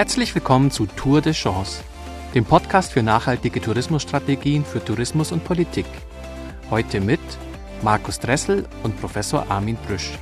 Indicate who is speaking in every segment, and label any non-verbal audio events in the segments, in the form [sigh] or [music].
Speaker 1: Herzlich willkommen zu Tour de Chance, dem Podcast für nachhaltige Tourismusstrategien für Tourismus und Politik. Heute mit Markus Dressel und Professor Armin Brüsch.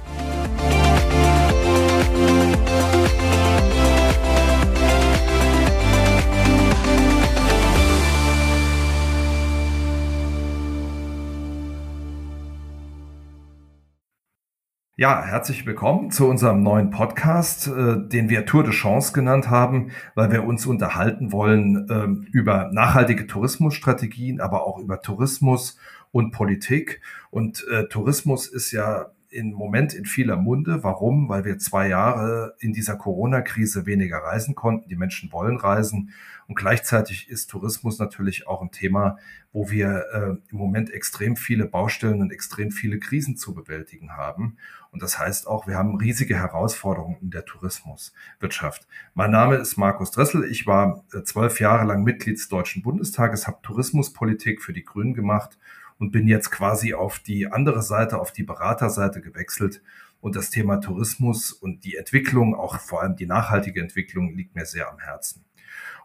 Speaker 2: Ja, herzlich willkommen zu unserem neuen Podcast, äh, den wir Tour de Chance genannt haben, weil wir uns unterhalten wollen äh, über nachhaltige Tourismusstrategien, aber auch über Tourismus und Politik. Und äh, Tourismus ist ja im Moment in vieler Munde. Warum? Weil wir zwei Jahre in dieser Corona-Krise weniger reisen konnten. Die Menschen wollen reisen. Und gleichzeitig ist Tourismus natürlich auch ein Thema, wo wir äh, im Moment extrem viele Baustellen und extrem viele Krisen zu bewältigen haben. Und das heißt auch, wir haben riesige Herausforderungen in der Tourismuswirtschaft. Mein Name ist Markus Dressel. Ich war äh, zwölf Jahre lang Mitglied des Deutschen Bundestages, habe Tourismuspolitik für die Grünen gemacht und bin jetzt quasi auf die andere Seite, auf die Beraterseite gewechselt. Und das Thema Tourismus und die Entwicklung, auch vor allem die nachhaltige Entwicklung, liegt mir sehr am Herzen.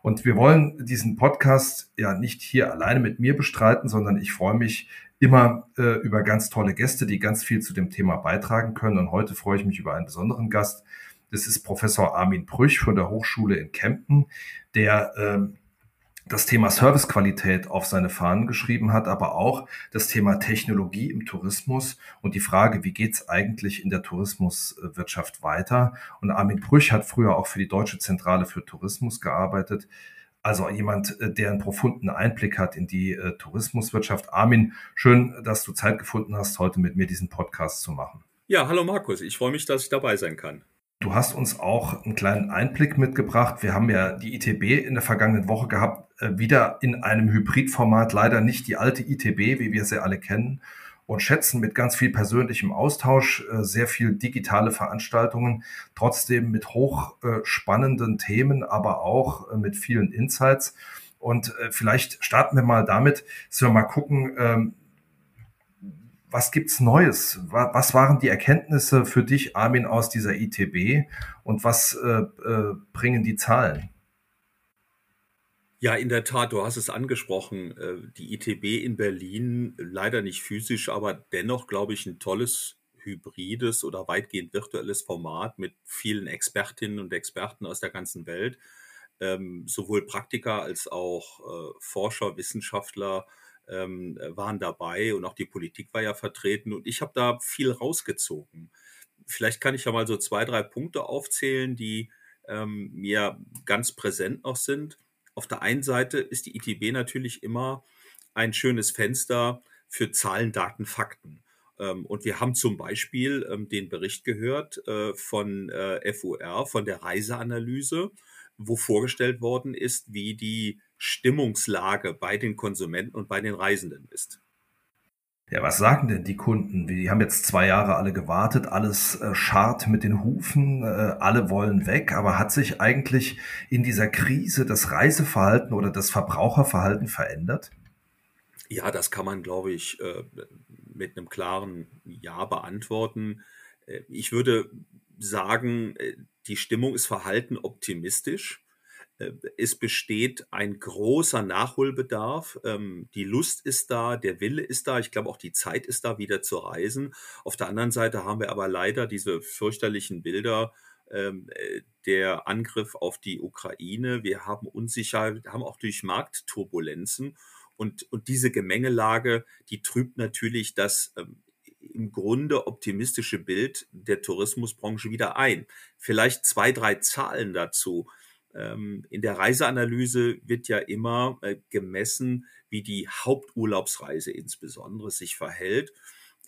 Speaker 2: Und wir wollen diesen Podcast ja nicht hier alleine mit mir bestreiten, sondern ich freue mich immer äh, über ganz tolle Gäste, die ganz viel zu dem Thema beitragen können. Und heute freue ich mich über einen besonderen Gast. Das ist Professor Armin Brüch von der Hochschule in Kempten, der ähm, das Thema Servicequalität auf seine Fahnen geschrieben hat, aber auch das Thema Technologie im Tourismus und die Frage, wie geht's eigentlich in der Tourismuswirtschaft weiter. Und Armin Brüch hat früher auch für die Deutsche Zentrale für Tourismus gearbeitet. Also jemand, äh, der einen profunden Einblick hat in die äh, Tourismuswirtschaft. Armin, schön, dass du Zeit gefunden hast, heute mit mir diesen Podcast zu machen.
Speaker 3: Ja, hallo Markus, ich freue mich, dass ich dabei sein kann.
Speaker 2: Du hast uns auch einen kleinen Einblick mitgebracht. Wir haben ja die ITB in der vergangenen Woche gehabt, wieder in einem Hybridformat, leider nicht die alte ITB, wie wir sie alle kennen und schätzen, mit ganz viel persönlichem Austausch, äh, sehr viel digitale Veranstaltungen, trotzdem mit hochspannenden Themen, aber auch äh, mit vielen Insights. Und vielleicht starten wir mal damit, dass wir mal gucken, ähm, was gibt's Neues? Was waren die Erkenntnisse für dich, Armin, aus dieser ITB und was äh, äh, bringen die Zahlen?
Speaker 3: Ja, in der Tat, du hast es angesprochen, äh, die ITB in Berlin, leider nicht physisch, aber dennoch, glaube ich, ein tolles hybrides oder weitgehend virtuelles Format mit vielen Expertinnen und Experten aus der ganzen Welt, ähm, sowohl Praktiker als auch äh, Forscher, Wissenschaftler, ähm, waren dabei und auch die Politik war ja vertreten und ich habe da viel rausgezogen. Vielleicht kann ich ja mal so zwei, drei Punkte aufzählen, die ähm, mir ganz präsent noch sind. Auf der einen Seite ist die ITB natürlich immer ein schönes Fenster für Zahlen, Daten, Fakten. Ähm, und wir haben zum Beispiel ähm, den Bericht gehört äh, von äh, FUR, von der Reiseanalyse, wo vorgestellt worden ist, wie die Stimmungslage bei den Konsumenten und bei den Reisenden ist.
Speaker 2: Ja, was sagen denn die Kunden? Die haben jetzt zwei Jahre alle gewartet, alles äh, scharrt mit den Hufen, äh, alle wollen weg, aber hat sich eigentlich in dieser Krise das Reiseverhalten oder das Verbraucherverhalten verändert?
Speaker 3: Ja, das kann man, glaube ich, äh, mit einem klaren Ja beantworten. Äh, ich würde sagen, äh, die Stimmung ist verhalten optimistisch. Äh, es besteht ein großer Nachholbedarf. Ähm, die Lust ist da, der Wille ist da. Ich glaube, auch die Zeit ist da, wieder zu reisen. Auf der anderen Seite haben wir aber leider diese fürchterlichen Bilder ähm, äh, der Angriff auf die Ukraine. Wir haben Unsicherheit, haben auch durch Marktturbulenzen. Und, und diese Gemengelage, die trübt natürlich das ähm, im Grunde optimistische Bild der Tourismusbranche wieder ein. Vielleicht zwei, drei Zahlen dazu. Ähm, in der Reiseanalyse wird ja immer äh, gemessen, wie die Haupturlaubsreise insbesondere sich verhält.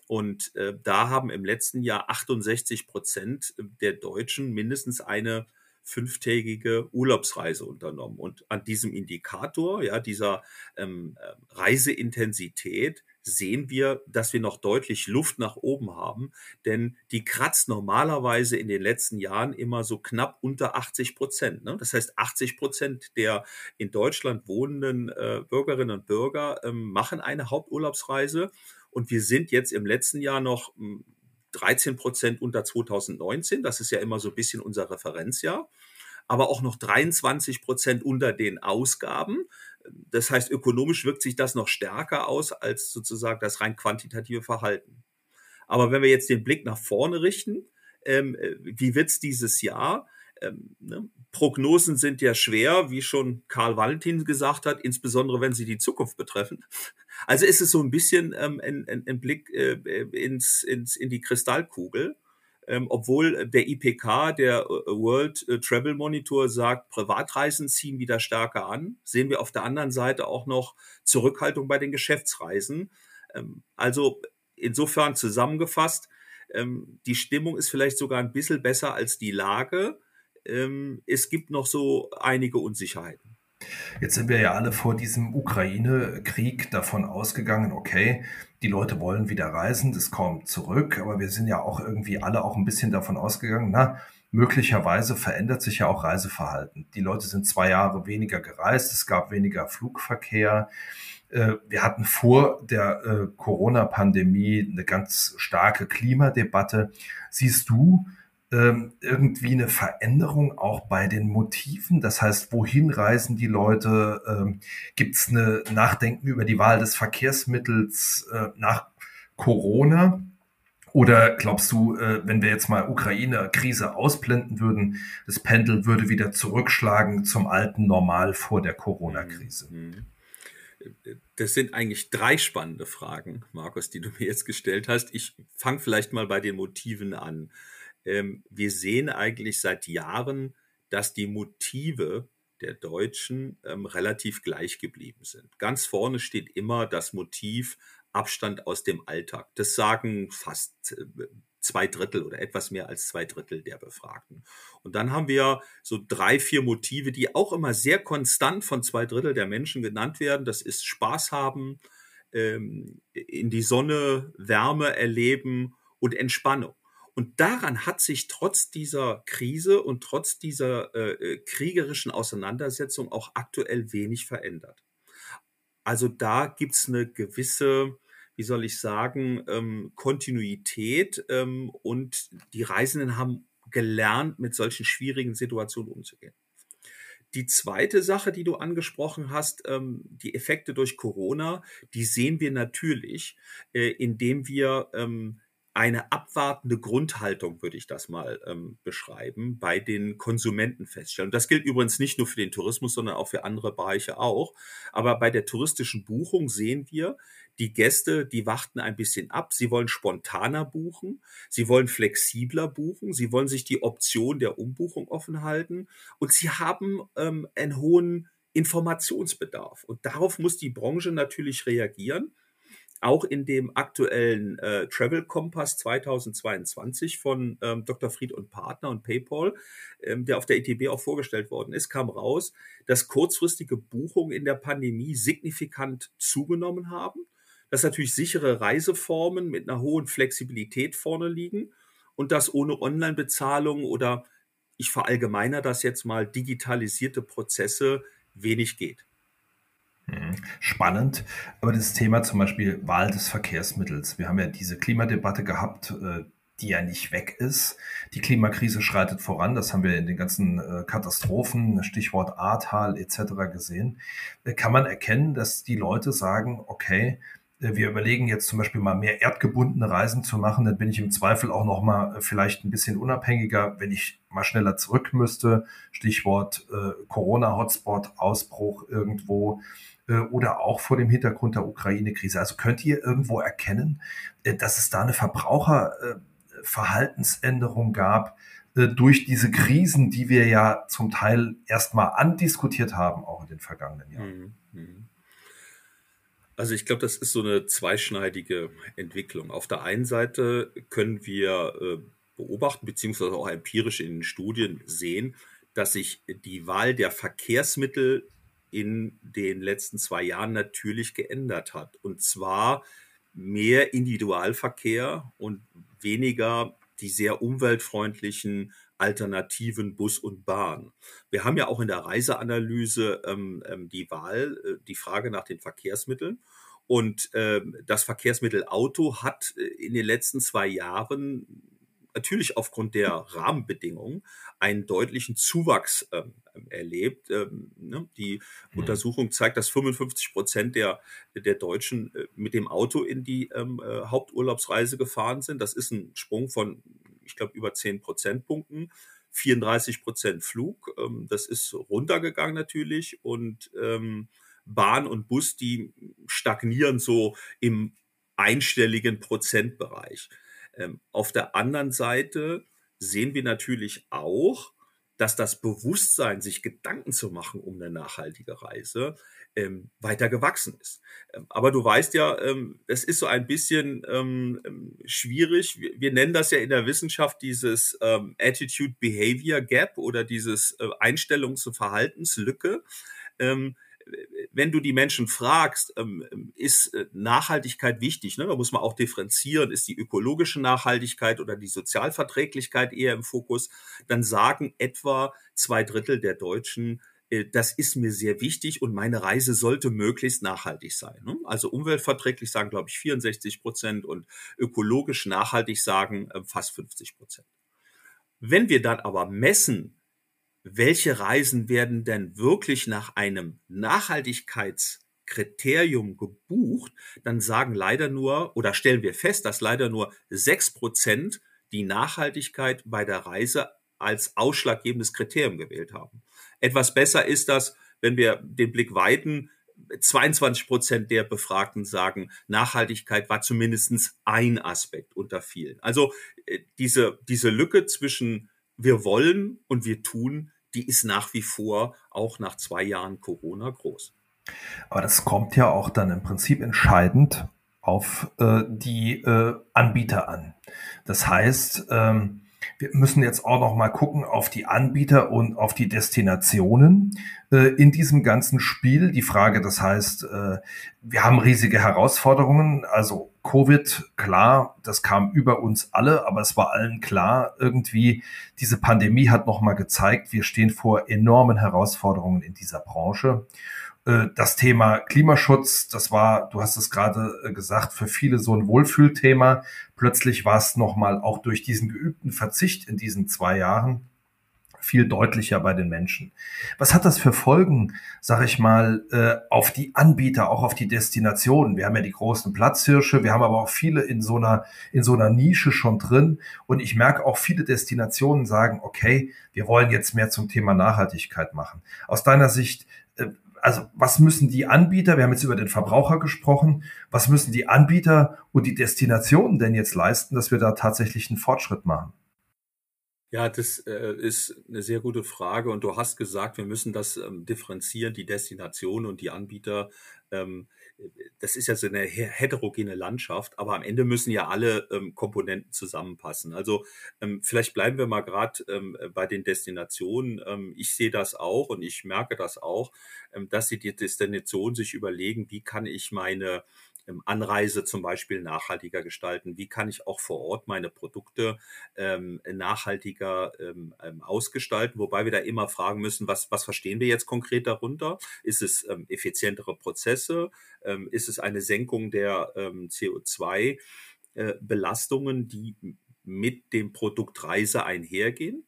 Speaker 3: Und äh, da haben im letzten Jahr 68 Prozent der Deutschen mindestens eine fünftägige Urlaubsreise unternommen. Und an diesem Indikator, ja, dieser ähm, äh, Reiseintensität, sehen wir, dass wir noch deutlich Luft nach oben haben, denn die kratzt normalerweise in den letzten Jahren immer so knapp unter 80 Prozent. Ne? Das heißt, 80 Prozent der in Deutschland wohnenden äh, Bürgerinnen und Bürger ähm, machen eine Haupturlaubsreise und wir sind jetzt im letzten Jahr noch 13 hm, Prozent unter 2019. Das ist ja immer so ein bisschen unser Referenzjahr. aber auch noch 23 Prozent unter den Ausgaben. Das heißt, ökonomisch wirkt sich das noch stärker aus als sozusagen das rein quantitative Verhalten. Aber wenn wir jetzt den Blick nach vorne richten, ähm, wie wird's dieses Jahr? Ähm, ne? Prognosen sind ja schwer, wie schon Karl Valentin gesagt hat, insbesondere wenn sie die Zukunft betreffen. Also ist es so ein bisschen ähm, ein, ein, ein Blick äh, ins, ins, in die Kristallkugel. Ähm, obwohl der IPK, der äh, World äh, Travel Monitor, sagt, Privatreisen ziehen wieder stärker an, sehen wir auf der anderen Seite auch noch Zurückhaltung bei den Geschäftsreisen. Ähm, also insofern zusammengefasst, ähm, die Stimmung ist vielleicht sogar ein bisschen besser als die Lage. Ähm, es gibt noch so einige Unsicherheiten.
Speaker 2: Jetzt sind wir ja alle vor diesem Ukraine-Krieg davon ausgegangen, okay, die Leute wollen wieder reisen, das kommt zurück, aber wir sind ja auch irgendwie alle auch ein bisschen davon ausgegangen, na, möglicherweise verändert sich ja auch Reiseverhalten. Die Leute sind zwei Jahre weniger gereist, es gab weniger Flugverkehr. Äh, wir hatten vor der äh, Corona-Pandemie eine ganz starke Klimadebatte. Siehst du irgendwie eine Veränderung auch bei den Motiven? Das heißt, wohin reisen die Leute? Ähm, Gibt es eine Nachdenken über die Wahl des Verkehrsmittels äh, nach Corona? Oder glaubst du, äh, wenn wir jetzt mal Ukraine-Krise ausblenden würden, das Pendel würde wieder zurückschlagen zum alten Normal vor der Corona-Krise? Mhm.
Speaker 3: Das sind eigentlich drei spannende Fragen, Markus, die du mir jetzt gestellt hast. Ich fange vielleicht mal bei den Motiven an ähm, wir sehen eigentlich seit Jahren, dass die Motive der Deutschen ähm, relativ gleich geblieben sind. Ganz vorne steht immer das Motiv Abstand aus dem Alltag. Das sagen fast äh, zwei Drittel oder etwas mehr als zwei Drittel der Befragten. Und dann haben wir so drei, vier Motive, die auch immer sehr konstant von zwei Drittel der Menschen genannt werden. Das ist Spaß haben, ähm, in die Sonne, Wärme erleben und Entspannung. Und daran hat sich trotz dieser Krise und trotz dieser äh, äh, kriegerischen Auseinandersetzung auch aktuell wenig verändert. Also da gibt's eine gewisse, wie soll ich sagen, ähm, Kontinuität ähm, und die Reisenden haben gelernt, mit solchen schwierigen Situationen umzugehen. Die zweite Sache, die du angesprochen hast, ähm, die Effekte durch Corona, die sehen wir natürlich, äh, indem wir ähm, eine abwartende Grundhaltung, würde ich das mal ähm, beschreiben, bei den Konsumenten feststellen. Und das gilt übrigens nicht nur für den Tourismus, sondern auch für andere Bereiche auch. Aber bei der touristischen Buchung sehen wir, die Gäste, die warten ein bisschen ab. Sie wollen spontaner buchen. Sie wollen flexibler buchen. Sie wollen sich die Option der Umbuchung offen halten. Und sie haben ähm, einen hohen Informationsbedarf. Und darauf muss die Branche natürlich reagieren auch in dem aktuellen äh, Travel Kompass 2022 von ähm, Dr. Fried und Partner und PayPal, ähm, der auf der ETB auch vorgestellt worden ist, kam raus, dass kurzfristige Buchungen in der Pandemie signifikant zugenommen haben, dass natürlich sichere Reiseformen mit einer hohen Flexibilität vorne liegen und dass ohne Online-Bezahlung oder ich verallgemeiner das jetzt mal digitalisierte Prozesse wenig geht.
Speaker 2: Mhm. Spannend. Aber das Thema zum Beispiel Wahl des Verkehrsmittels. Wir haben ja diese Klimadebatte gehabt, äh, die ja nicht weg ist. Die Klimakrise schreitet voran. Das haben wir in den ganzen äh, Katastrophen, Stichwort Ahrtal etc. gesehen. Äh, kann man erkennen, dass die Leute sagen, okay, wir überlegen jetzt zum Beispiel mal mehr erdgebundene Reisen zu machen, dann bin ich im Zweifel auch noch mal vielleicht ein bisschen unabhängiger, wenn ich mal schneller zurück müsste. Stichwort äh, Corona-Hotspot, Ausbruch irgendwo oder auch vor dem Hintergrund der Ukraine-Krise. Also könnt ihr irgendwo erkennen, äh, dass es da eine Verbraucherverhaltensänderung gab äh, durch diese Krisen, die wir ja zum Teil erstmal andiskutiert haben, auch in den vergangenen Jahren? Mhm. mhm.
Speaker 3: Also ich glaube, das ist so eine zweischneidige Entwicklung. Auf der einen Seite können wir beobachten, beziehungsweise auch empirisch in den Studien sehen, dass sich die Wahl der Verkehrsmittel in den letzten zwei Jahren natürlich geändert hat. Und zwar mehr Individualverkehr und weniger die sehr umweltfreundlichen Alternativen Bus und Bahn. Wir haben ja auch in der Reiseanalyse ähm, ähm die Wahl, äh, die Frage nach den Verkehrsmitteln. Und äh, das Verkehrsmittel Auto hat in den letzten zwei Jahren natürlich aufgrund der Rahmenbedingungen einen deutlichen Zuwachs ähm, erlebt. Ähm, ne? Die mhm. Untersuchung zeigt, dass 55 Prozent der, der Deutschen äh, mit dem Auto in die ähm, äh, Haupturlaubsreise gefahren sind. Das ist ein Sprung von, ich glaube, über 10 Prozentpunkten. 34 Prozent Flug, ähm, das ist runtergegangen natürlich und Bahn und Bus, die stagnieren so im einstelligen Prozentbereich. Auf der anderen Seite sehen wir natürlich auch, dass das Bewusstsein, sich Gedanken zu machen um eine nachhaltige Reise, ähm, weiter gewachsen ist. Ähm, aber du weißt ja, ähm, es ist so ein bisschen ähm, ähm, schwierig. Wir, wir, nennen das ja in der Wissenschaft dieses ähm, Attitude-Behavior Gap oder dieses äh, Einstellungs- und Verhaltenslücke. Ähm, wenn du die Menschen fragst, ähm, ist äh, Nachhaltigkeit wichtig? Ne? Da muss man auch differenzieren. Ist die ökologische Nachhaltigkeit oder die Sozialverträglichkeit eher im Fokus? Dann sagen etwa zwei Drittel der Deutschen, äh, das ist mir sehr wichtig und meine Reise sollte möglichst nachhaltig sein. Ne? Also umweltverträglich sagen, glaube ich, 64 Prozent und ökologisch nachhaltig sagen äh, fast 50 Prozent. Wenn wir dann aber messen, welche Reisen werden denn wirklich nach einem Nachhaltigkeitskriterium gebucht, dann sagen leider nur oder stellen wir fest, dass leider nur sechs Prozent die Nachhaltigkeit bei der Reise als ausschlaggebendes Kriterium gewählt haben. Etwas besser ist das, wenn wir den Blick weiten, 22 Prozent der Befragten sagen, Nachhaltigkeit war zumindest ein Aspekt unter vielen. Also äh, diese, diese Lücke zwischen wir wollen und wir tun, die ist nach wie vor auch nach zwei Jahren Corona groß.
Speaker 2: Aber das kommt ja auch dann im Prinzip entscheidend auf äh, die äh, Anbieter an. Das heißt, ähm, wir müssen jetzt auch noch mal gucken auf die Anbieter und auf die Destinationen äh, in diesem ganzen Spiel. Die Frage, das heißt, äh, wir haben riesige Herausforderungen. Also Covid, klar, das kam über uns alle, aber es war allen klar, irgendwie diese Pandemie hat noch mal gezeigt, wir stehen vor enormen Herausforderungen in dieser Branche. Äh, das Thema Klimaschutz, das war, du hast es gerade äh, gesagt, für viele so ein Wohlfühlthema. Plötzlich war es nochmal auch durch diesen geübten Verzicht in diesen zwei Jahren viel deutlicher bei den Menschen. Was hat das für Folgen, sag ich mal, äh, auf die Anbieter, auch auf die Destinationen? Wir haben ja die großen Platzhirsche, wir haben aber auch viele in so einer, in so einer Nische schon drin. Und ich merke auch viele Destinationen sagen, okay, wir wollen jetzt mehr zum Thema Nachhaltigkeit machen. Aus deiner Sicht, also was müssen die Anbieter, wir haben jetzt über den Verbraucher gesprochen, was müssen die Anbieter und die Destinationen denn jetzt leisten, dass wir da tatsächlich einen Fortschritt machen?
Speaker 3: Ja, das äh, ist eine sehr gute Frage und du hast gesagt, wir müssen das ähm, differenzieren, die Destination und die Anbieter. Ähm, das ist ja so eine heterogene Landschaft, aber am Ende müssen ja alle ähm, Komponenten zusammenpassen. Also ähm, vielleicht bleiben wir mal gerade ähm, bei den Destinationen. Ähm, ich sehe das auch und ich merke das auch, dass sie die Destination sich überlegen, wie kann ich meine Anreise zum Beispiel nachhaltiger gestalten? Wie kann ich auch vor Ort meine Produkte ähm, nachhaltiger ähm, ähm, ausgestalten? Wobei wir da immer fragen müssen, was, was verstehen wir jetzt konkret darunter? Ist es ähm, effizientere Prozesse? Ähm, ist es eine Senkung der ähm, CO2-Belastungen, äh, die mit dem Produkt Reise einhergehen?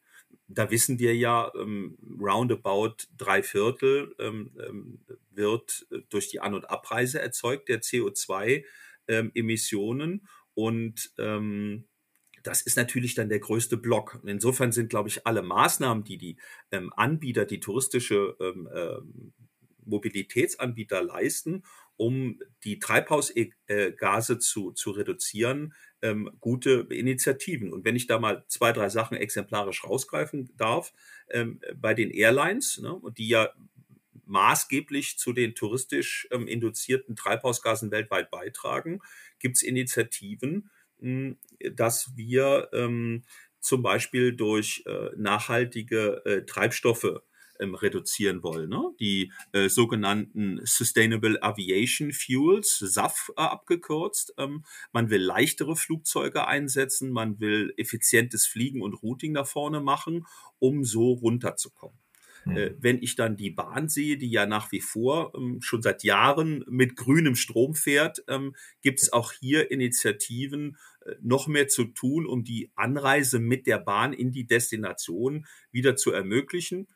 Speaker 3: da wissen wir ja, ähm, roundabout drei Viertel ähm, ähm, wird äh, durch die An- und Abreise erzeugt, der CO2-Emissionen. Ähm, und ähm, das ist natürlich dann der größte Block. Und insofern sind, glaube ich, alle Maßnahmen, die die ähm, Anbieter, die touristische ähm, ähm, Mobilitätsanbieter leisten, um die Treibhausgase zu, zu reduzieren, ähm, gute Initiativen. Und wenn ich da mal zwei, drei Sachen exemplarisch rausgreifen darf, ähm, bei den Airlines, ne, die ja maßgeblich zu den touristisch ähm, induzierten Treibhausgasen weltweit beitragen, gibt es Initiativen, mh, dass wir ähm, zum Beispiel durch äh, nachhaltige äh, Treibstoffe ähm, reduzieren wollen. Ne? Die äh, sogenannten Sustainable Aviation Fuels, SAF äh, abgekürzt. Ähm, man will leichtere Flugzeuge einsetzen, man will effizientes Fliegen und Routing da vorne machen, um so runterzukommen. Mhm. Wenn ich dann die Bahn sehe, die ja nach wie vor ähm, schon seit Jahren mit grünem Strom fährt, ähm, gibt es auch hier Initiativen, äh, noch mehr zu tun, um die Anreise mit der Bahn in die Destination wieder zu ermöglichen.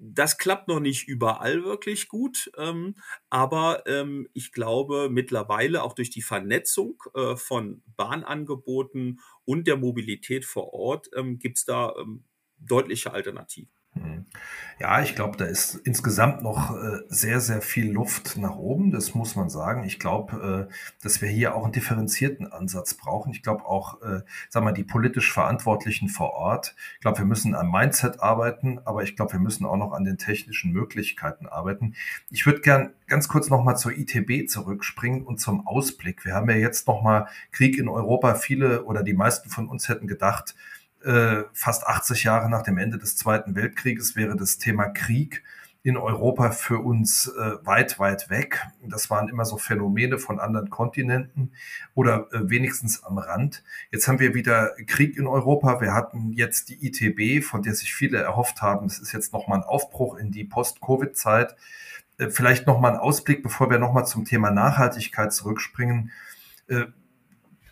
Speaker 3: Das klappt noch nicht überall wirklich gut, ähm, aber ähm, ich glaube mittlerweile auch durch die Vernetzung äh, von Bahnangeboten und der Mobilität vor Ort ähm, gibt es da ähm, deutliche Alternativen.
Speaker 2: Mhm. Ja, ich glaube, da ist insgesamt noch äh, sehr, sehr viel Luft nach oben. Das muss man sagen. Ich glaube, äh, dass wir hier auch einen differenzierten Ansatz brauchen. Ich glaube auch, äh, sag mal, die politisch Verantwortlichen vor Ort. Ich glaube, wir müssen am Mindset arbeiten, aber ich glaube, wir müssen auch noch an den technischen Möglichkeiten arbeiten. Ich würde gern ganz kurz noch mal zur ITB zurückspringen und zum Ausblick. Wir haben ja jetzt noch mal Krieg in Europa. Viele oder die meisten von uns hätten gedacht, äh, fast 80 Jahre nach dem Ende des Zweiten Weltkrieges wäre das Thema Krieg in Europa für uns äh, weit, weit weg. Das waren immer so Phänomene von anderen Kontinenten oder äh, wenigstens am Rand. Jetzt haben wir wieder Krieg in Europa. Wir hatten jetzt die ITB, von der sich viele erhofft haben. Es ist jetzt nochmal ein Aufbruch in die Post-Covid-Zeit. Äh, vielleicht nochmal ein Ausblick, bevor wir nochmal zum Thema Nachhaltigkeit zurückspringen. Äh,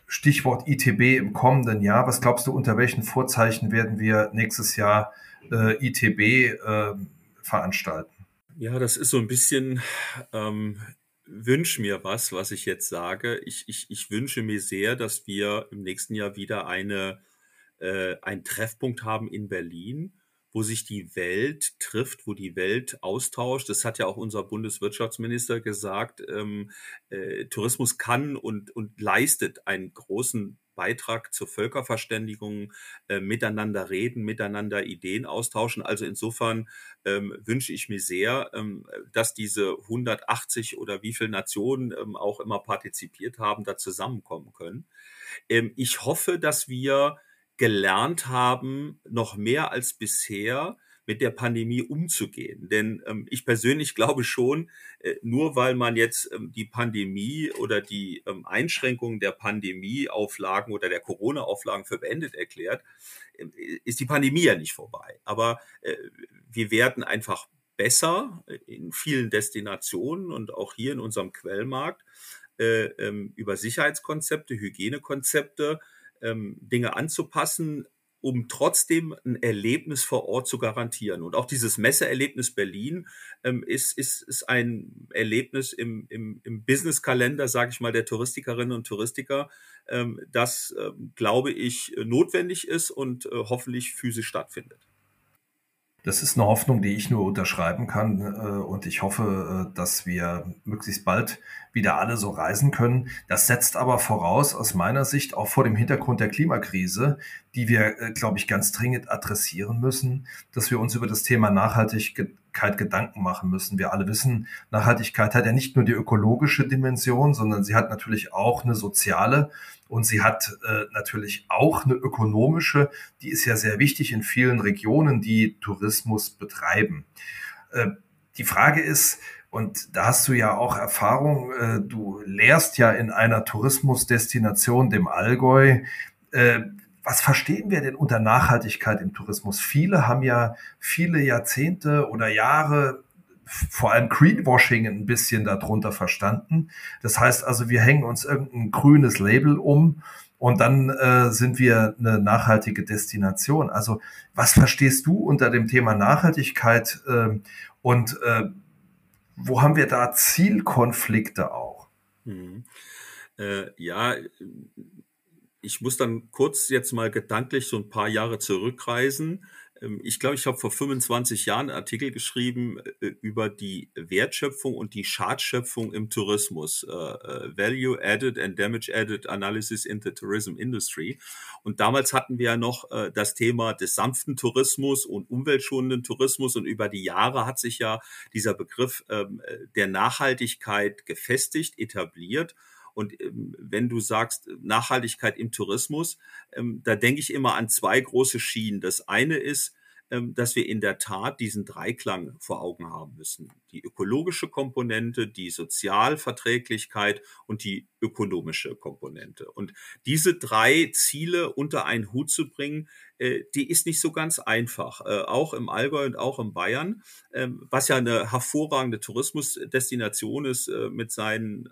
Speaker 2: Stichwort ITB im kommenden Jahr. Was glaubst du, unter welchen Vorzeichen werden wir nächstes Jahr äh, ITB äh, veranstalten?
Speaker 3: Ja, das ist so ein bisschen, ähm, wünsch mir was, was ich jetzt sage. Ich, ich, ich wünsche mir sehr, dass wir im nächsten Jahr wieder eine, äh, einen Treffpunkt haben in Berlin, wo sich die Welt trifft, wo die Welt austauscht. Das hat ja auch unser Bundeswirtschaftsminister gesagt. Ähm, äh, Tourismus kann und, und leistet einen großen Beitrag zur Völkerverständigung, äh, miteinander reden, miteinander Ideen austauschen. Also insofern ähm, wünsche ich mir sehr, ähm, dass diese 180 oder wie viele Nationen ähm, auch immer partizipiert haben, da zusammenkommen können. Ähm, ich hoffe, dass wir gelernt haben, noch mehr als bisher mit der Pandemie umzugehen. Denn ähm, ich persönlich glaube schon, äh, nur weil man jetzt ähm, die Pandemie oder die ähm, Einschränkungen der Pandemieauflagen oder der Corona-Auflagen für beendet erklärt, äh, ist die Pandemie ja nicht vorbei. Aber äh, wir werden einfach besser in vielen Destinationen und auch hier in unserem Quellmarkt äh, ähm, über Sicherheitskonzepte, Hygienekonzepte, ähm, Dinge anzupassen, um trotzdem ein Erlebnis vor Ort zu garantieren. Und auch dieses Messeerlebnis Berlin ähm, ist, ist, ist ein Erlebnis im, im, im Businesskalender, sage ich mal, der Touristikerinnen und Touristiker, ähm, das, ähm, glaube ich, notwendig ist und äh, hoffentlich physisch stattfindet.
Speaker 2: Das ist eine Hoffnung, die ich nur unterschreiben kann. Äh, und ich hoffe, äh, dass wir möglichst bald wieder alle so reisen können. Das setzt aber voraus, aus meiner Sicht, auch vor dem Hintergrund der Klimakrise, die wir, äh, glaube ich, ganz dringend adressieren müssen, dass wir uns über das Thema Nachhaltigkeit Gedanken machen müssen. Wir alle wissen, Nachhaltigkeit hat ja nicht nur die ökologische Dimension, sondern sie hat natürlich auch eine soziale und sie hat äh, natürlich auch eine ökonomische, die ist ja sehr wichtig in vielen Regionen, die Tourismus betreiben. Äh, die Frage ist, und da hast du ja auch Erfahrung, äh, du lehrst ja in einer Tourismusdestination, dem Allgäu. Was verstehen wir denn unter Nachhaltigkeit im Tourismus? Viele haben ja viele Jahrzehnte oder Jahre vor allem Greenwashing ein bisschen darunter verstanden. Das heißt also, wir hängen uns irgendein grünes Label um und dann äh, sind wir eine nachhaltige Destination. Also was verstehst du unter dem Thema Nachhaltigkeit äh, und äh, wo haben wir da Zielkonflikte auch?
Speaker 3: Hm. Äh, ja, ich muss dann kurz jetzt mal gedanklich so ein paar Jahre zurückreisen. Ähm, ich glaube, ich habe vor 25 Jahren einen Artikel geschrieben äh, über die Wertschöpfung und die Schadschöpfung im Tourismus. Äh, äh, Value Added and Damage Added Analysis in the Tourism Industry. Und damals hatten wir ja noch das Thema des sanften Tourismus und umweltschonenden Tourismus. Und über die Jahre hat sich ja dieser Begriff ähm, der Nachhaltigkeit gefestigt, etabliert. Und ähm, wenn du sagst Nachhaltigkeit im Tourismus, ähm, da denke ich immer an zwei große Schienen. Das eine ist ähm, dass wir in der Tat diesen Dreiklang vor Augen haben müssen. Die ökologische Komponente, die Sozialverträglichkeit und die ökonomische Komponente. Und diese drei Ziele unter einen Hut zu bringen, äh, die ist nicht so ganz einfach. Äh, auch im Allgäu und auch in Bayern, was ja eine hervorragende Tourismusdestination ist äh, mit seinen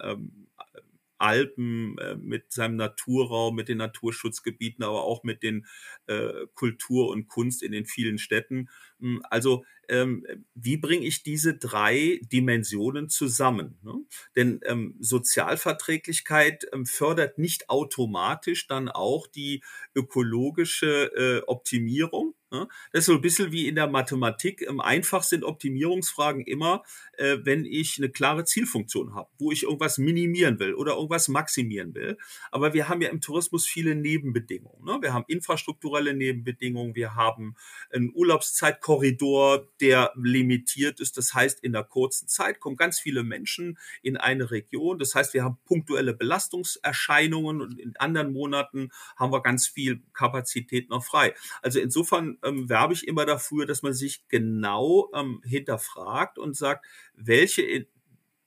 Speaker 3: Alpen, äh, mit seinem Naturraum, mit den Naturschutzgebieten, aber auch mit den äh, Kultur und Kunst in den vielen Städten. Hm, also ähm, wie bringe ich diese drei Dimensionen zusammen? Ne? Denn ähm, Sozialverträglichkeit ähm, fördert nicht automatisch dann auch die ökologische äh, Optimierung. Ne? Das ist so ein bisschen wie in der Mathematik. Ähm, einfach sind Optimierungsfragen immer, äh, wenn ich eine klare Zielfunktion habe, wo ich irgendwas minimieren will oder irgendwas maximieren will. Aber wir haben ja im Tourismus viele Nebenbedingungen. Ne? Wir haben infrastrukturelle Nebenbedingungen, wir haben einen Urlaubszeitkorridor, der limitiert ist. Das heißt, in der kurzen Zeit kommen ganz viele Menschen in eine Region. Das heißt, wir haben punktuelle Belastungserscheinungen und in anderen Monaten haben wir ganz viel Kapazität noch frei. Also insofern ähm, werbe ich immer dafür, dass man sich genau ähm, hinterfragt und sagt, welche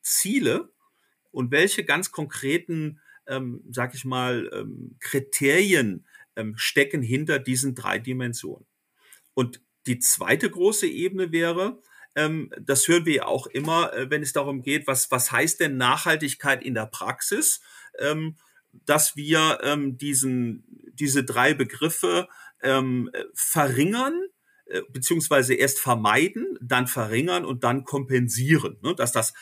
Speaker 3: Ziele und welche ganz konkreten, ähm, sag ich mal, ähm, Kriterien ähm, stecken hinter diesen drei Dimensionen. Und die zweite große Ebene wäre, ähm, das hören wir ja auch immer, äh, wenn es darum geht, was, was heißt denn Nachhaltigkeit in der Praxis, ähm, dass wir ähm, diesen, diese drei Begriffe ähm, verringern, äh, beziehungsweise erst vermeiden, dann verringern und dann kompensieren, ne? dass das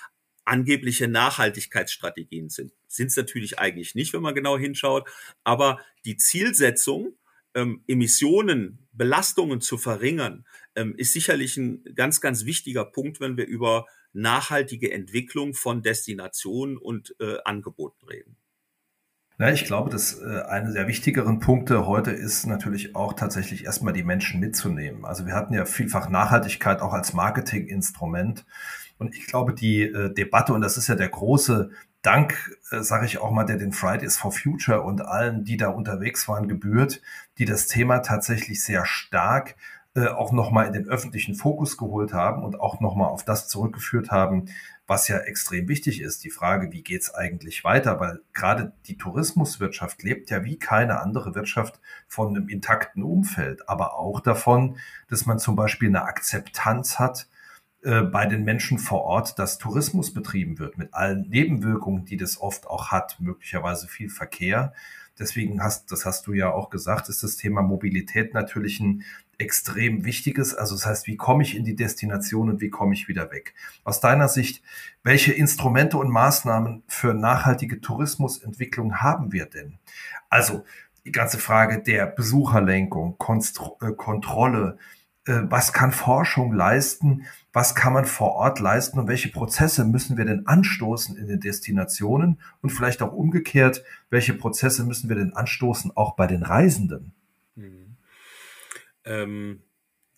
Speaker 3: angebliche Nachhaltigkeitsstrategien sind. Sind es natürlich eigentlich nicht, wenn man genau hinschaut, aber die Zielsetzung, ähm, Emissionen, Belastungen zu verringern, ähm, ist sicherlich ein ganz, ganz wichtiger Punkt, wenn wir über nachhaltige Entwicklung von Destinationen und äh, Angeboten reden.
Speaker 2: Na, ich glaube, dass äh, eine der wichtigeren Punkte heute ist natürlich auch tatsächlich erstmal die Menschen mitzunehmen. Also wir hatten ja vielfach Nachhaltigkeit auch als Marketinginstrument. Und ich glaube, die äh, Debatte, und das ist ja der große Dank, äh, sage ich auch mal, der den Fridays for Future und allen, die da unterwegs waren, gebührt, die das Thema tatsächlich sehr stark äh, auch nochmal in den öffentlichen Fokus geholt haben und auch nochmal auf das zurückgeführt haben, was ja extrem wichtig ist. Die Frage, wie geht's eigentlich weiter? Weil gerade die Tourismuswirtschaft lebt ja wie keine andere Wirtschaft von einem intakten Umfeld, aber auch davon, dass man zum Beispiel eine Akzeptanz hat, äh, bei den Menschen vor Ort, dass Tourismus betrieben wird, mit allen Nebenwirkungen, die das oft auch hat, möglicherweise viel Verkehr. Deswegen hast, das hast du ja auch gesagt, ist das Thema Mobilität natürlich ein extrem wichtiges. Also das heißt, wie komme ich in die Destination und wie komme ich wieder weg? Aus deiner Sicht, welche Instrumente und Maßnahmen für nachhaltige Tourismusentwicklung haben wir denn? Also die ganze Frage der Besucherlenkung, Konstru äh, Kontrolle, äh, was kann Forschung leisten, was kann man vor Ort leisten und welche Prozesse müssen wir denn anstoßen in den Destinationen und vielleicht auch umgekehrt, welche Prozesse müssen wir denn anstoßen auch bei den Reisenden?
Speaker 3: Ähm,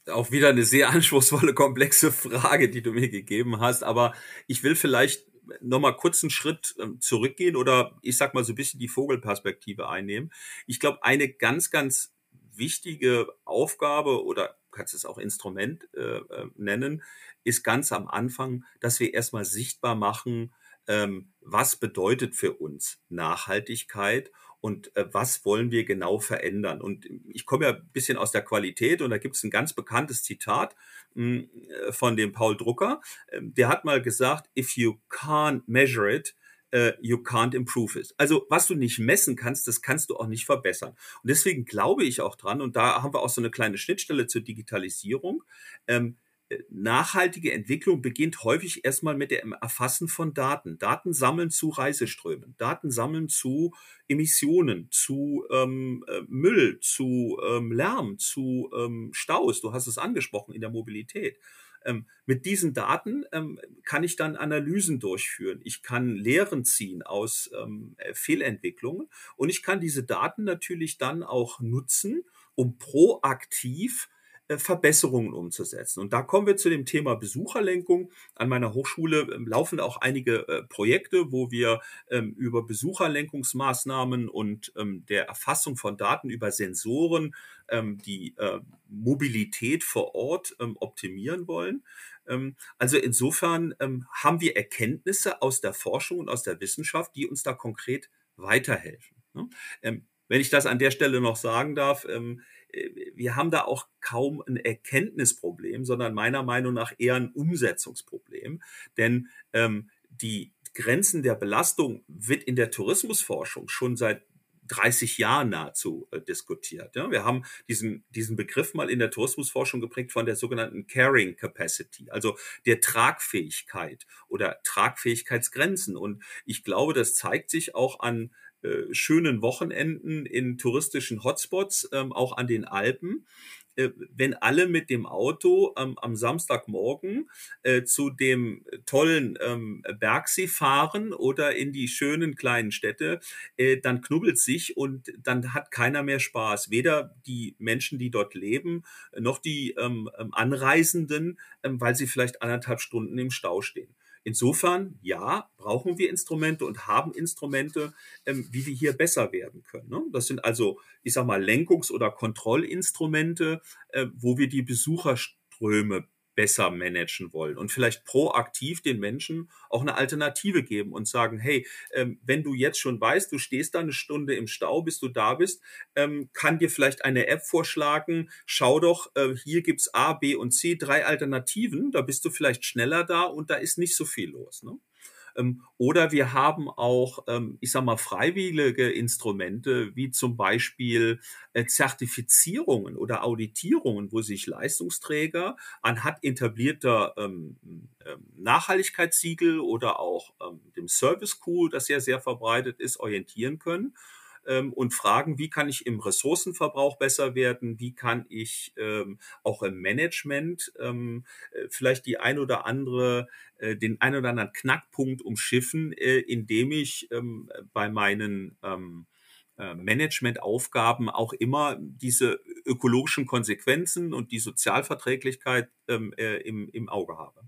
Speaker 3: auch wieder eine sehr [laughs] anspruchsvolle, komplexe Frage, die du mir gegeben hast, aber ich will vielleicht noch mal kurz einen Schritt ähm, zurückgehen oder ich sag mal so ein bisschen die Vogelperspektive einnehmen. Ich glaube, eine ganz, ganz wichtige Aufgabe oder kannst es auch Instrument äh, äh, nennen, ist ganz am Anfang, dass wir erstmal sichtbar machen, ähm, was bedeutet für uns Nachhaltigkeit und äh, was wollen wir genau verändern. Und ich komme ja ein bisschen aus der Qualität und da gibt es ein ganz bekanntes Zitat mh, hm, äh, von dem Paul Drucker. Ähm, der hat mal gesagt, if you can't measure it, uh, you can't improve it. Also was du nicht messen kannst, das kannst du auch nicht verbessern. Und deswegen glaube ich auch dran, und da haben wir auch so eine kleine Schnittstelle zur Digitalisierung. Ähm, äh, nachhaltige Entwicklung beginnt häufig erstmal mit dem Erfassen von Daten. Daten sammeln zu Reiseströmen, Daten sammeln zu Emissionen, zu ähm, äh, Müll, zu ähm, Lärm, zu ähm, Staus. Du hast es angesprochen in der Mobilität. Ähm, mit diesen Daten ähm, kann ich dann Analysen durchführen. Ich kann Lehren ziehen aus ähm, äh, Fehlentwicklungen und ich kann diese Daten natürlich dann auch nutzen, um proaktiv Verbesserungen umzusetzen. Und da kommen wir zu dem Thema Besucherlenkung. An meiner Hochschule ähm, laufen auch einige äh, Projekte, wo wir ähm, über Besucherlenkungsmaßnahmen und ähm, der Erfassung von Daten über Sensoren die äh, Mobilität vor Ort optimieren wollen. Also insofern haben wir Erkenntnisse aus der Forschung und aus der Wissenschaft, die uns da konkret weiterhelfen. Ne? Wenn ich das an der Stelle noch sagen darf, wir haben da auch kaum ein Erkenntnisproblem, sondern meiner Meinung nach eher ein Umsetzungsproblem. Denn ähm, die Grenzen der Belastung wird in der Tourismusforschung schon seit 30 Jahren nahezu äh, diskutiert. Ja, wir haben diesen, diesen Begriff mal in der Tourismusforschung geprägt von der sogenannten Carrying Capacity, also der Tragfähigkeit oder Tragfähigkeitsgrenzen. Und ich glaube, das zeigt sich auch an äh, schönen Wochenenden in touristischen Hotspots, ähm, auch an den Alpen äh, wenn alle mit dem Auto ähm, am Samstagmorgen äh, zu dem tollen ähm, Bergsee fahren oder in die schönen kleinen Städte, äh, dann knubbelt sich und dann hat keiner mehr Spaß. Weder die Menschen, die dort leben, noch die ähm, Anreisenden, ähm, weil sie vielleicht anderthalb Stunden im Stau stehen. Insofern, ja, brauchen wir Instrumente und haben Instrumente, ähm, wie wir hier besser werden können. Ne? Das sind also, ich sag mal, Lenkungs- oder Kontrollinstrumente, äh, wo wir die Besucherströme besser managen wollen und vielleicht proaktiv den Menschen auch eine Alternative geben und sagen, hey, ähm, wenn du jetzt schon weißt, du stehst da eine Stunde im Stau, bis du da bist, ähm, kann dir vielleicht eine App vorschlagen, schau doch, äh, hier gibt's A, B und C, drei Alternativen, da bist du vielleicht schneller da und da ist nicht so viel los. Ne? Ähm, oder wir haben auch, ähm, ich sag mal, freiwillige Instrumente, wie zum Beispiel äh, Zertifizierungen oder Auditierungen, wo sich Leistungsträger anhand etablierter ähm, Nachhaltigkeitssiegel oder auch dem Service Cool, das ja sehr verbreitet ist, orientieren können und fragen, wie kann ich im Ressourcenverbrauch besser werden, wie kann ich ähm, auch im Management ähm, äh, vielleicht die ein oder andere, äh, den ein oder anderen Knackpunkt umschiffen, äh, indem ich ähm, bei meinen ähm, äh, Managementaufgaben auch immer diese ökologischen Konsequenzen und die Sozialverträglichkeit ähm, äh, im, im Auge habe.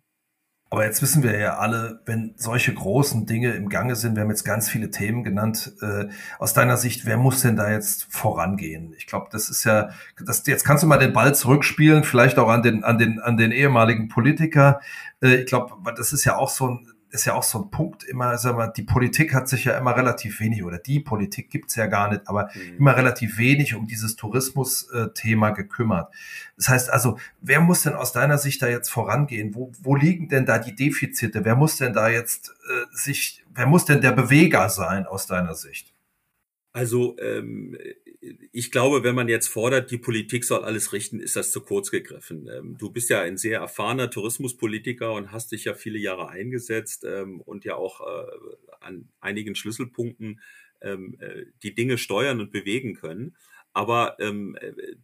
Speaker 2: Aber jetzt wissen wir ja alle, wenn solche großen Dinge im Gange sind, wir haben jetzt ganz viele Themen genannt, äh, aus deiner Sicht, wer muss denn da jetzt vorangehen? Ich glaube, das ist ja, das, jetzt kannst du mal den Ball zurückspielen, vielleicht auch an den, an den, an den ehemaligen Politiker. Äh, ich glaube, das ist ja auch so ein, ist ja auch so ein Punkt immer, sag mal, die Politik hat sich ja immer relativ wenig, oder die Politik gibt's ja gar nicht, aber mhm. immer relativ wenig um dieses Tourismus-Thema gekümmert. Das heißt also, wer muss denn aus deiner Sicht da jetzt vorangehen? Wo, wo liegen denn da die Defizite? Wer muss denn da jetzt äh, sich, wer muss denn der Beweger sein aus deiner Sicht?
Speaker 3: Also ähm, ich glaube, wenn man jetzt fordert, die Politik soll alles richten, ist das zu kurz gegriffen. Ähm, du bist ja ein sehr erfahrener Tourismuspolitiker und hast dich ja viele Jahre eingesetzt ähm, und ja auch äh, an einigen Schlüsselpunkten ähm, äh, die Dinge steuern und bewegen können. Aber äh,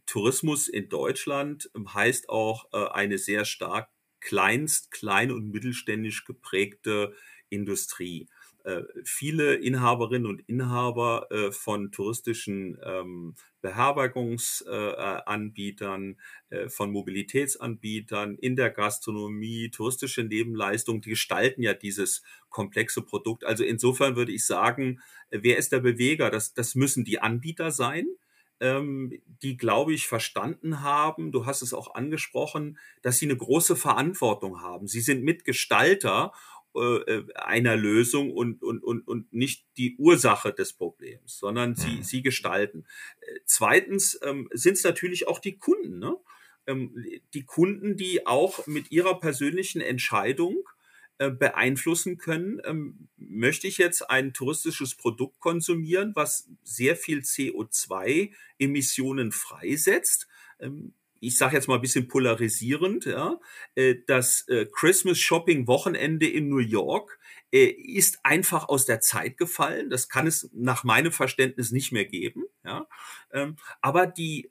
Speaker 3: Tourismus in Deutschland heißt auch eine sehr stark kleinst, klein und mittelständisch geprägte Industrie. Äh, viele Inhaberinnen und Inhaber äh, von touristischen ähm, Beherbergungsanbietern, äh, von Mobilitätsanbietern in der Gastronomie, touristische Nebenleistungen, die gestalten ja dieses komplexe Produkt. Also insofern würde ich sagen, wer ist der Beweger? Das, das müssen die Anbieter sein ähm, die, glaube ich, verstanden haben, du hast es auch angesprochen, dass sie eine große Verantwortung haben. Sie sind Mitgestalter äh, einer Lösung und, und, und, und nicht die Ursache des Problems, sondern sie, mhm. sie gestalten. Äh, zweitens ähm, sind es natürlich auch die Kunden, ne? ähm, die Kunden, die auch mit ihrer persönlichen Entscheidung äh, beeinflussen können, ähm, möchte ich jetzt ein touristisches Produkt konsumieren, was sehr viel CO2-Emissionen freisetzt. Ich sage jetzt mal ein bisschen polarisierend, ja, äh, das äh, Christmas Shopping Wochenende in New York äh, ist einfach aus der Zeit gefallen. Das kann es nach meinem Verständnis nicht mehr geben. Ja. Ähm, aber die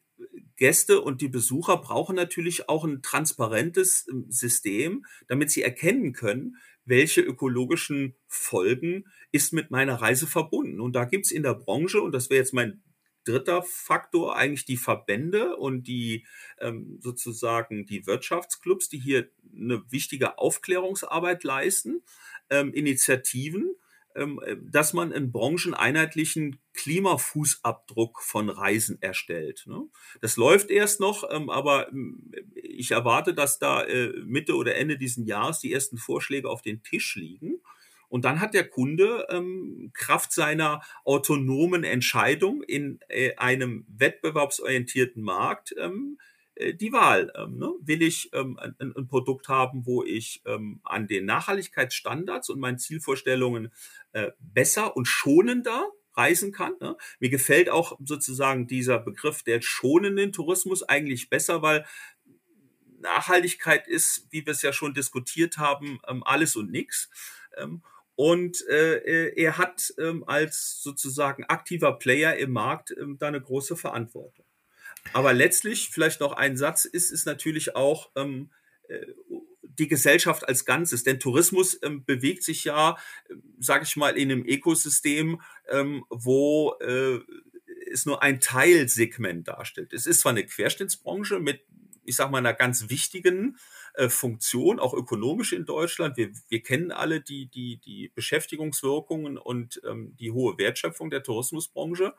Speaker 3: Gäste und die Besucher brauchen natürlich auch ein transparentes ähm, System, damit sie erkennen können, welche ökologischen Folgen ist mit meiner Reise verbunden. Und da gibt's in der Branche, und das wäre jetzt mein dritter Faktor eigentlich die Verbände und die ähm, sozusagen die Wirtschaftsclubs, die hier eine wichtige Aufklärungsarbeit leisten, ähm, Initiativen, ähm, dass man einen brancheneinheitlichen Klimafußabdruck von Reisen erstellt. Ne? Das läuft erst noch, ähm, aber ähm, ich erwarte, dass da äh, Mitte oder Ende diesen Jahres die ersten Vorschläge auf den Tisch liegen. Und dann hat der Kunde ähm, Kraft seiner autonomen Entscheidung in äh, einem wettbewerbsorientierten Markt ähm, äh, die Wahl. Ähm, ne? Will ich ähm, ein, ein, Produkt haben, wo ich ähm, an den Nachhaltigkeitsstandards und meinen Zielvorstellungen äh, besser und schonender reisen kann. Ne? Mir gefällt auch sozusagen dieser Begriff der schonenden Tourismus eigentlich besser, weil Nachhaltigkeit ist, wie wir es ja schon diskutiert haben, ähm, alles und nichts. Und äh, äh, er hat ähm, als sozusagen aktiver Player im Markt ähm, da eine große Verantwortung. Aber letztlich, vielleicht noch ein Satz, ist es natürlich auch ähm, äh, die Gesellschaft als Ganzes. Denn Tourismus ähm, bewegt sich ja, äh, sage ich mal, in einem Ökosystem, ähm, wo äh, es nur ein Teilsegment darstellt. Es ist zwar eine Querschnittsbranche mit, ich sage mal, einer ganz wichtigen äh, Funktion, auch ökonomisch in Deutschland. Wir, wir kennen alle die, die, die Beschäftigungswirkungen und ähm, die hohe Wertschöpfung der Tourismusbranche.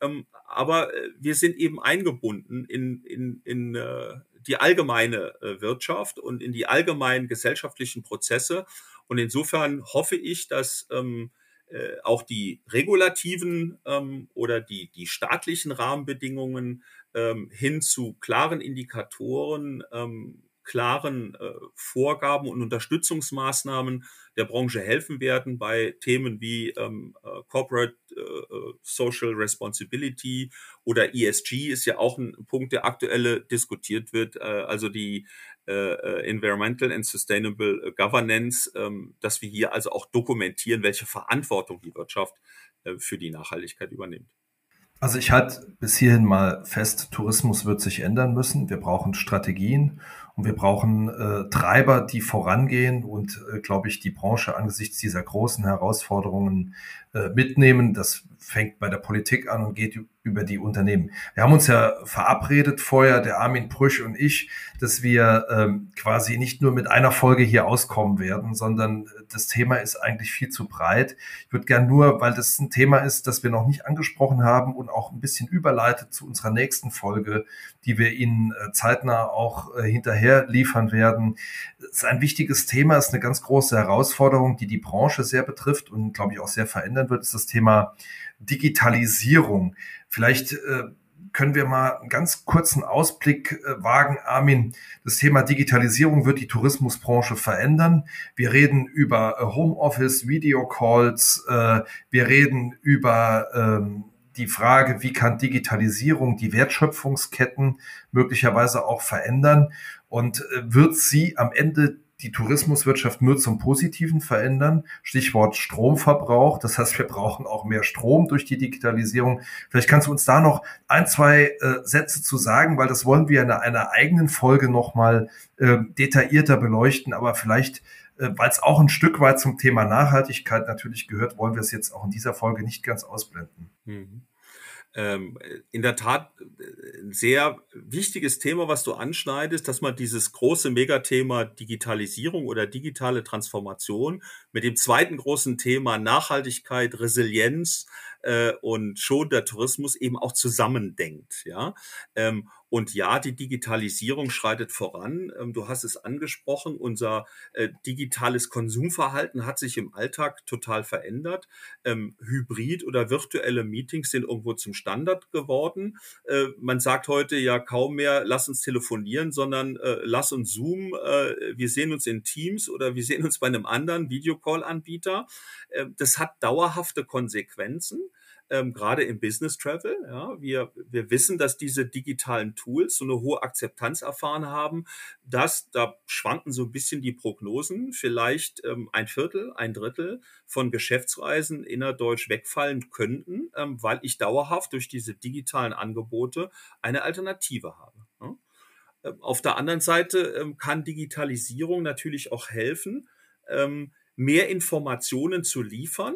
Speaker 3: Ähm, aber äh, wir sind eben eingebunden in, in, in äh, die allgemeine äh, Wirtschaft und in die allgemeinen gesellschaftlichen Prozesse. Und insofern hoffe ich, dass ähm, äh, auch die regulativen ähm, oder die, die staatlichen Rahmenbedingungen ähm, hin zu klaren Indikatoren ähm, klaren äh, Vorgaben und Unterstützungsmaßnahmen der Branche helfen werden bei Themen wie ähm, äh, Corporate äh, äh Social Responsibility oder ESG ist ja auch ein Punkt, der aktuell diskutiert wird, äh, also die äh, äh, Environmental and Sustainable Governance, ähm, dass wir hier also auch dokumentieren, welche Verantwortung die Wirtschaft äh, für die Nachhaltigkeit übernimmt.
Speaker 2: Also ich halte bis hierhin mal fest, Tourismus wird sich ändern müssen. Wir brauchen Strategien und wir brauchen äh, Treiber, die vorangehen und, äh, glaube ich, die Branche angesichts dieser großen Herausforderungen äh, mitnehmen. Das fängt bei der Politik an und geht über die Unternehmen. Wir haben uns ja verabredet vorher, der Armin Prüsch und ich, dass wir ähm, quasi nicht nur mit einer Folge hier auskommen werden, sondern das Thema ist eigentlich viel zu breit. Ich würde gern nur, weil das ein Thema ist, das wir noch nicht angesprochen haben und auch ein bisschen überleitet zu unserer nächsten Folge, die wir Ihnen äh, zeitnah auch äh, hinterher liefern werden. Es ist ein wichtiges Thema, ist eine ganz große Herausforderung, die die Branche sehr betrifft und, glaube ich, auch sehr verändern wird, ist das Thema Digitalisierung. Vielleicht äh, können wir mal einen ganz kurzen Ausblick äh, wagen, Armin. Das Thema Digitalisierung wird die Tourismusbranche verändern. Wir reden über äh, Homeoffice, Videocalls, äh, wir reden über ähm, die Frage, wie kann Digitalisierung die Wertschöpfungsketten möglicherweise auch verändern und äh, wird sie am Ende die Tourismuswirtschaft nur zum Positiven verändern. Stichwort Stromverbrauch. Das heißt, wir brauchen auch mehr Strom durch die Digitalisierung. Vielleicht kannst du uns da noch ein, zwei äh, Sätze zu sagen, weil das wollen wir in einer eigenen Folge nochmal äh, detaillierter beleuchten. Aber vielleicht, äh, weil es auch ein Stück weit zum Thema Nachhaltigkeit natürlich gehört, wollen wir es jetzt auch in dieser Folge nicht ganz ausblenden. Mhm
Speaker 3: ähm, in der Tat äh, ein sehr wichtiges Thema, was du anschneidest, dass man dieses große Megathema Digitalisierung oder digitale Transformation mit dem zweiten großen Thema Nachhaltigkeit, Resilienz äh, und schon der Tourismus eben auch zusammendenkt. Ja, ähm, und ja, die Digitalisierung schreitet voran. Ähm, du hast es angesprochen, unser äh, digitales Konsumverhalten hat sich im Alltag total verändert. Ähm, Hybrid oder virtuelle Meetings sind irgendwo zum Standard geworden. Äh, man sagt heute ja kaum mehr, lass uns telefonieren, sondern äh, lass uns Zoom. Wir sehen uns in Teams oder wir sehen uns bei einem anderen Videocall-Anbieter. Äh, das hat dauerhafte Konsequenzen ähm, gerade im Business Travel. Ja, wir, wir wissen, dass diese digitalen Tools so eine hohe Akzeptanz erfahren haben, dass da schwanken so ein bisschen die Prognosen, vielleicht ähm, ein Viertel, ein Drittel von Geschäftsreisen innerdeutsch wegfallen könnten, ähm, weil ich dauerhaft durch diese digitalen Angebote eine Alternative habe. Ja. Ähm, auf der anderen Seite ähm, kann Digitalisierung natürlich auch helfen, ähm, mehr Informationen zu liefern,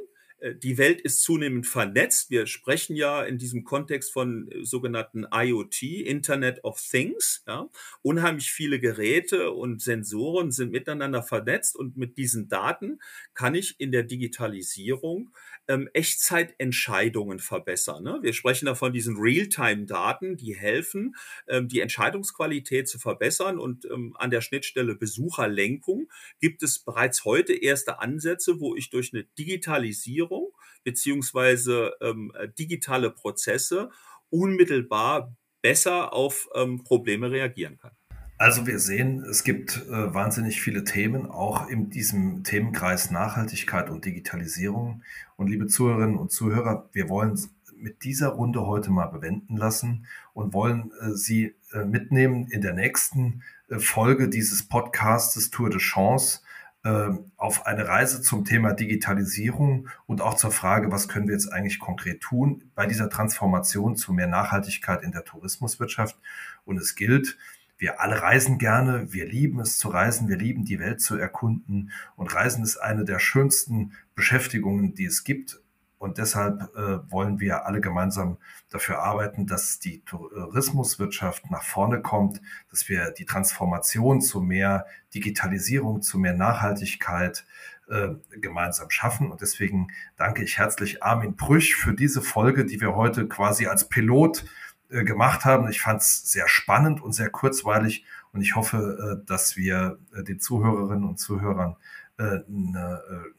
Speaker 3: die Welt ist zunehmend vernetzt. Wir sprechen ja in diesem Kontext von äh, sogenannten IoT, Internet of Things. Ja. Unheimlich viele Geräte und Sensoren sind miteinander vernetzt und mit diesen Daten kann ich in der Digitalisierung ähm, Echtzeitentscheidungen verbessern. Ne? Wir sprechen da von diesen Realtime-Daten, die helfen, ähm, die Entscheidungsqualität zu verbessern und ähm, an der Schnittstelle Besucherlenkung gibt es bereits heute erste Ansätze, wo ich durch eine Digitalisierung beziehungsweise ähm, äh, digitale Prozesse unmittelbar besser auf ähm, Probleme reagieren kann.
Speaker 2: Also wir sehen, es gibt äh, wahnsinnig viele Themen, auch in diesem Themenkreis Nachhaltigkeit und Digitalisierung. Und liebe Zuhörerinnen und Zuhörer, wir wollen mit dieser Runde heute mal bewenden lassen und wollen äh, Sie äh, mitnehmen in der nächsten äh, Folge dieses Podcastes Tour de Chance äh, auf eine Reise zum Thema Digitalisierung und auch zur Frage, was können wir jetzt eigentlich konkret tun bei dieser Transformation zu mehr Nachhaltigkeit in der Tourismuswirtschaft. Und es gilt, wir alle reisen gerne, wir lieben es zu reisen, wir lieben die Welt zu erkunden und Reisen ist eine der schönsten Beschäftigungen, die es gibt. Und deshalb äh, wollen wir alle gemeinsam dafür arbeiten, dass die Tourismuswirtschaft nach vorne kommt, dass wir die Transformation zu mehr Digitalisierung, zu mehr Nachhaltigkeit äh, gemeinsam schaffen. Und deswegen danke ich herzlich Armin Brüch für diese Folge, die wir heute quasi als Pilot äh, gemacht haben. Ich fand es sehr spannend und sehr kurzweilig und ich hoffe, äh, dass wir äh, den Zuhörerinnen und Zuhörern einen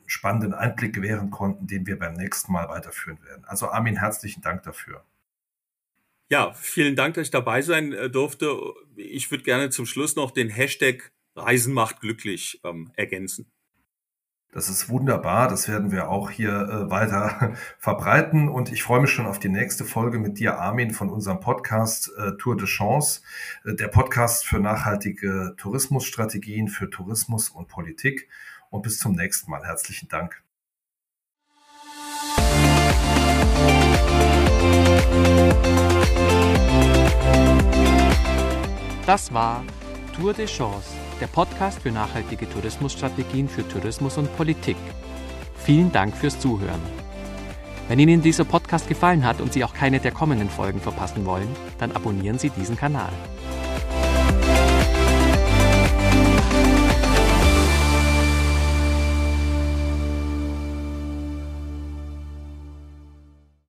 Speaker 2: spannenden Einblick gewähren konnten, den wir beim nächsten Mal weiterführen werden. Also Armin, herzlichen Dank dafür.
Speaker 3: Ja, vielen Dank, dass ich dabei sein durfte. Ich würde gerne zum Schluss noch den Hashtag Reisen macht glücklich ähm, ergänzen.
Speaker 2: Das ist wunderbar. Das werden wir auch hier äh, weiter [laughs] verbreiten. Und ich freue mich schon auf die nächste Folge mit dir, Armin, von unserem Podcast äh, Tour de Chance, äh, der Podcast für nachhaltige Tourismusstrategien, für Tourismus und Politik. Und bis zum nächsten Mal. Herzlichen Dank.
Speaker 1: Das war Tour de Chance der Podcast für nachhaltige Tourismusstrategien für Tourismus und Politik. Vielen Dank fürs Zuhören. Wenn Ihnen dieser Podcast gefallen hat und Sie auch keine der kommenden Folgen verpassen wollen, dann abonnieren Sie diesen Kanal.